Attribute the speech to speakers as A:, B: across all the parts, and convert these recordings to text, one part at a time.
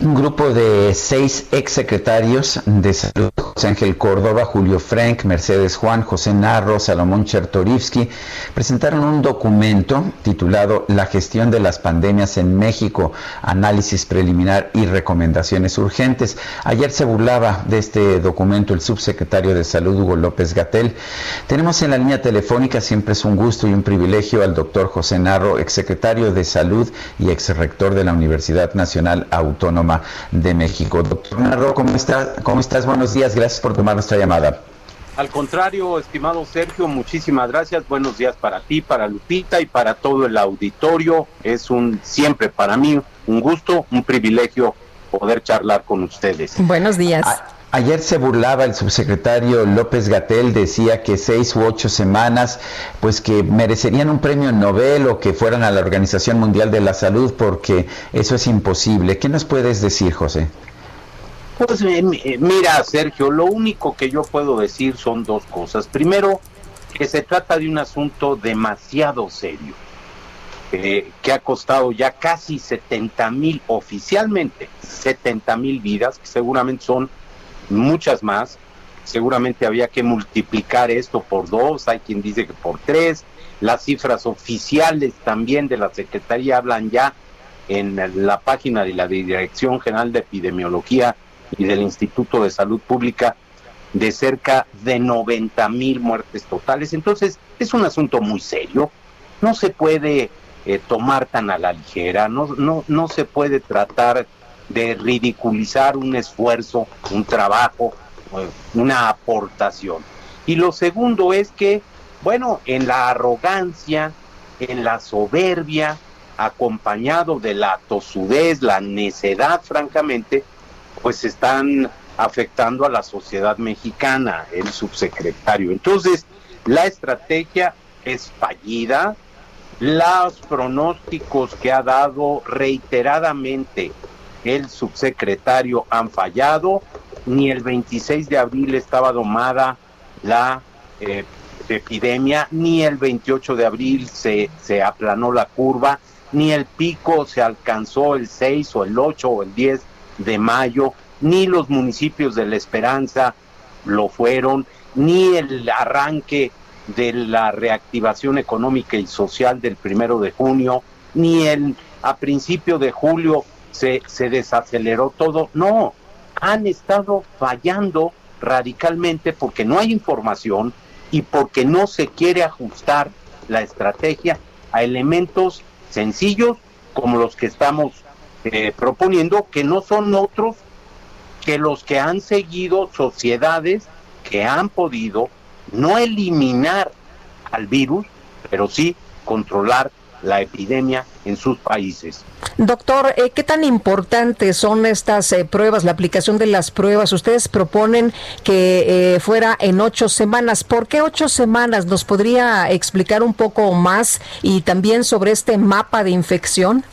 A: Un grupo de seis exsecretarios de salud, José Ángel Córdoba, Julio Frank, Mercedes Juan, José Narro, Salomón Chertorivsky, presentaron un documento titulado La gestión de las pandemias en México, análisis preliminar y recomendaciones urgentes. Ayer se burlaba de este documento el subsecretario de Salud, Hugo López Gatel. Tenemos en la línea telefónica, siempre es un gusto y un privilegio, al doctor José Narro, exsecretario de Salud y exrector de la Universidad Nacional Autónoma de México. Doctor Narro, ¿cómo, está? ¿cómo estás? Buenos días, gracias por tomar nuestra llamada.
B: Al contrario, estimado Sergio, muchísimas gracias. Buenos días para ti, para Lupita y para todo el auditorio. Es un siempre para mí un gusto, un privilegio poder charlar con ustedes.
C: Buenos días.
A: Ah, Ayer se burlaba el subsecretario López Gatel, decía que seis u ocho semanas, pues que merecerían un premio Nobel o que fueran a la Organización Mundial de la Salud, porque eso es imposible. ¿Qué nos puedes decir, José?
B: Pues eh, mira, Sergio, lo único que yo puedo decir son dos cosas. Primero, que se trata de un asunto demasiado serio, eh, que ha costado ya casi 70 mil, oficialmente 70 mil vidas, que seguramente son muchas más. Seguramente había que multiplicar esto por dos, hay quien dice que por tres. Las cifras oficiales también de la Secretaría hablan ya en la página de la Dirección General de Epidemiología y del Instituto de Salud Pública de cerca de 90 mil muertes totales. Entonces, es un asunto muy serio. No se puede eh, tomar tan a la ligera, no, no, no se puede tratar de ridiculizar un esfuerzo, un trabajo, eh, una aportación. Y lo segundo es que, bueno, en la arrogancia, en la soberbia, acompañado de la tosudez, la necedad, francamente, pues están afectando a la sociedad mexicana, el subsecretario. Entonces, la estrategia es fallida, los pronósticos que ha dado reiteradamente el subsecretario han fallado, ni el 26 de abril estaba domada la eh, epidemia, ni el 28 de abril se, se aplanó la curva, ni el pico se alcanzó el 6 o el 8 o el 10 de mayo, ni los municipios de La Esperanza lo fueron, ni el arranque de la reactivación económica y social del primero de junio, ni el a principio de julio se, se desaceleró todo. No, han estado fallando radicalmente porque no hay información y porque no se quiere ajustar la estrategia a elementos sencillos como los que estamos eh, proponiendo, que no son otros que los que han seguido sociedades que han podido no eliminar al virus, pero sí controlar la epidemia en sus países.
C: Doctor, eh, ¿qué tan importantes son estas eh, pruebas, la aplicación de las pruebas? Ustedes proponen que eh, fuera en ocho semanas. ¿Por qué ocho semanas? ¿Nos podría explicar un poco más y también sobre este mapa de infección?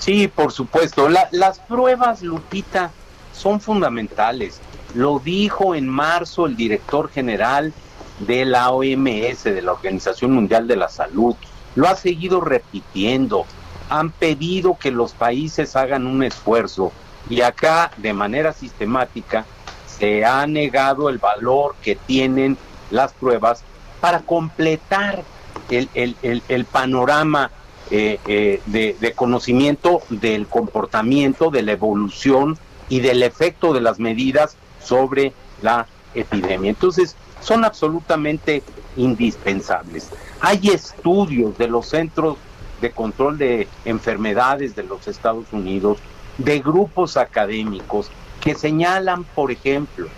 B: Sí, por supuesto. las pruebas, Lupita, son fundamentales. Lo dijo en marzo el director general de la OMS, de la Organización Mundial de la Salud lo ha seguido repitiendo. Han pedido que los países hagan un esfuerzo y acá de manera sistemática se ha negado el valor que tienen las pruebas para completar el, panorama eh, eh, de, de conocimiento del comportamiento, de la evolución y del efecto de las medidas sobre la epidemia. Entonces, son absolutamente indispensables. Hay estudios de los centros de control de enfermedades de los Estados Unidos, de grupos académicos, que señalan, por ejemplo,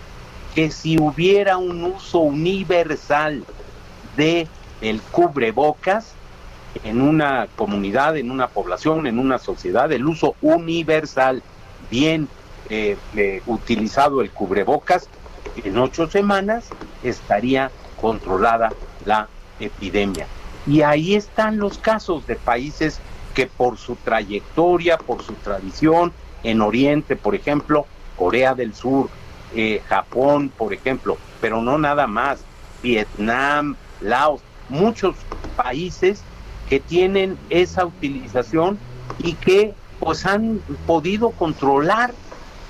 B: que si hubiera un uso universal de el cubrebocas en una comunidad, en una población, en una sociedad, el uso universal, bien eh, eh, utilizado el cubrebocas, en ocho semanas estaría controlada la epidemia. Y ahí están los casos de países que por su trayectoria, por su tradición, en Oriente, por ejemplo, Corea del Sur, eh, Japón, por ejemplo, pero no nada más, Vietnam, Laos, muchos países que tienen esa utilización y que pues han podido controlar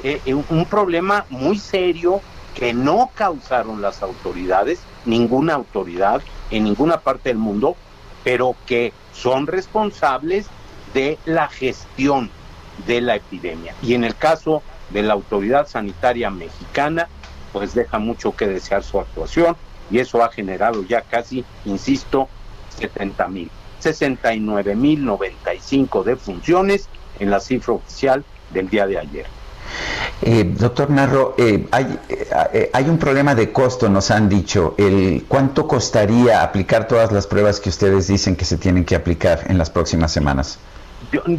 B: eh, un problema muy serio que no causaron las autoridades, ninguna autoridad en ninguna parte del mundo, pero que son responsables de la gestión de la epidemia. Y en el caso de la autoridad sanitaria mexicana, pues deja mucho que desear su actuación y eso ha generado ya casi, insisto, 70 mil, 69 mil 95 defunciones en la cifra oficial del día de ayer.
A: Eh, doctor Narro, eh, hay, eh, hay, un problema de costo, nos han dicho. El, ¿Cuánto costaría aplicar todas las pruebas que ustedes dicen que se tienen que aplicar en las próximas semanas?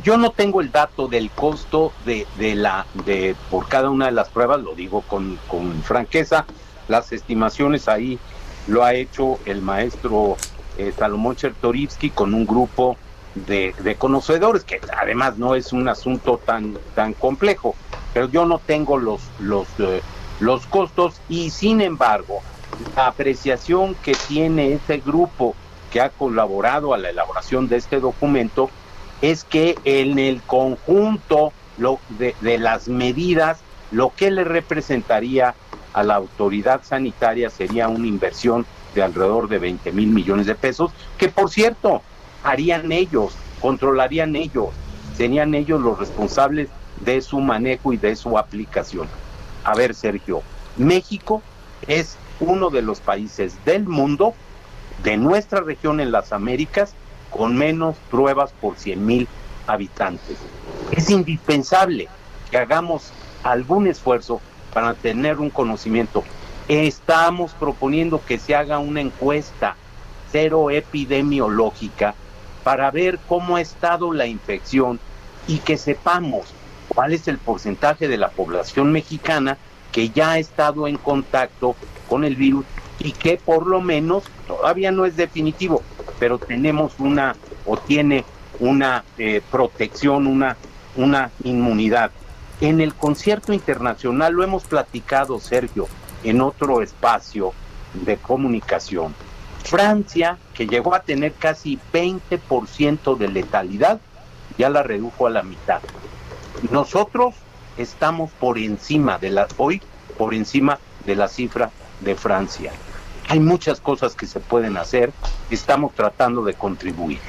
B: Yo, no tengo el dato del costo de, de, la de por cada una de las pruebas, lo digo con, con franqueza. Las estimaciones ahí lo ha hecho el maestro Salomón Chertorivsky con un grupo de, de, conocedores, que además no es un asunto tan, tan complejo pero yo no tengo los, los, eh, los costos y sin embargo la apreciación que tiene este grupo que ha colaborado a la elaboración de este documento es que en el conjunto lo, de, de las medidas lo que le representaría a la autoridad sanitaria sería una inversión de alrededor de 20 mil millones de pesos, que por cierto harían ellos, controlarían ellos, serían ellos los responsables de su manejo y de su aplicación. A ver, Sergio, México es uno de los países del mundo, de nuestra región en las Américas, con menos pruebas por 100 mil habitantes. Es indispensable que hagamos algún esfuerzo para tener un conocimiento. Estamos proponiendo que se haga una encuesta cero epidemiológica para ver cómo ha estado la infección y que sepamos cuál es el porcentaje de la población mexicana que ya ha estado en contacto con el virus y que por lo menos todavía no es definitivo, pero tenemos una o tiene una eh, protección, una, una inmunidad. En el concierto internacional lo hemos platicado, Sergio, en otro espacio de comunicación. Francia, que llegó a tener casi 20% de letalidad, ya la redujo a la mitad. Nosotros estamos por encima de la, hoy, por encima de la cifra de Francia. Hay muchas cosas que se pueden hacer, estamos tratando de contribuir.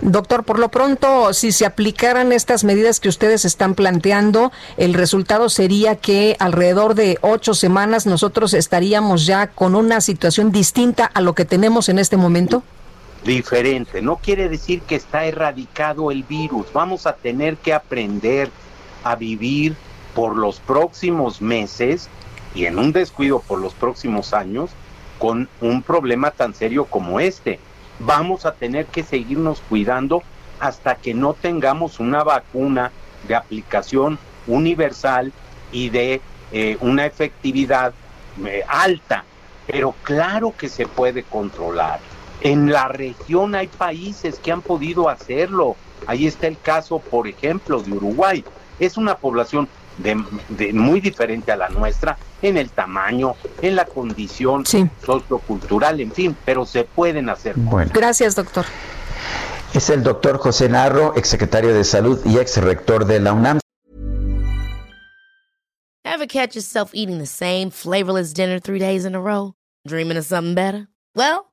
C: Doctor, por lo pronto, si se aplicaran estas medidas que ustedes están planteando, el resultado sería que alrededor de ocho semanas nosotros estaríamos ya con una situación distinta a lo que tenemos en este momento
B: diferente. No quiere decir que está erradicado el virus. Vamos a tener que aprender a vivir por los próximos meses y en un descuido por los próximos años con un problema tan serio como este. Vamos a tener que seguirnos cuidando hasta que no tengamos una vacuna de aplicación universal y de eh, una efectividad eh, alta. Pero claro que se puede controlar. En la región hay países que han podido hacerlo. Ahí está el caso, por ejemplo, de Uruguay. Es una población de, muy diferente a la nuestra en el tamaño, en la condición sociocultural, en fin, pero se pueden hacer.
C: Bueno. Gracias, doctor.
A: Es el doctor José Narro, exsecretario de Salud y ex rector de la UNAM.
D: Ever catch yourself eating the same flavorless dinner three days in a row? Dreaming of something better? Well,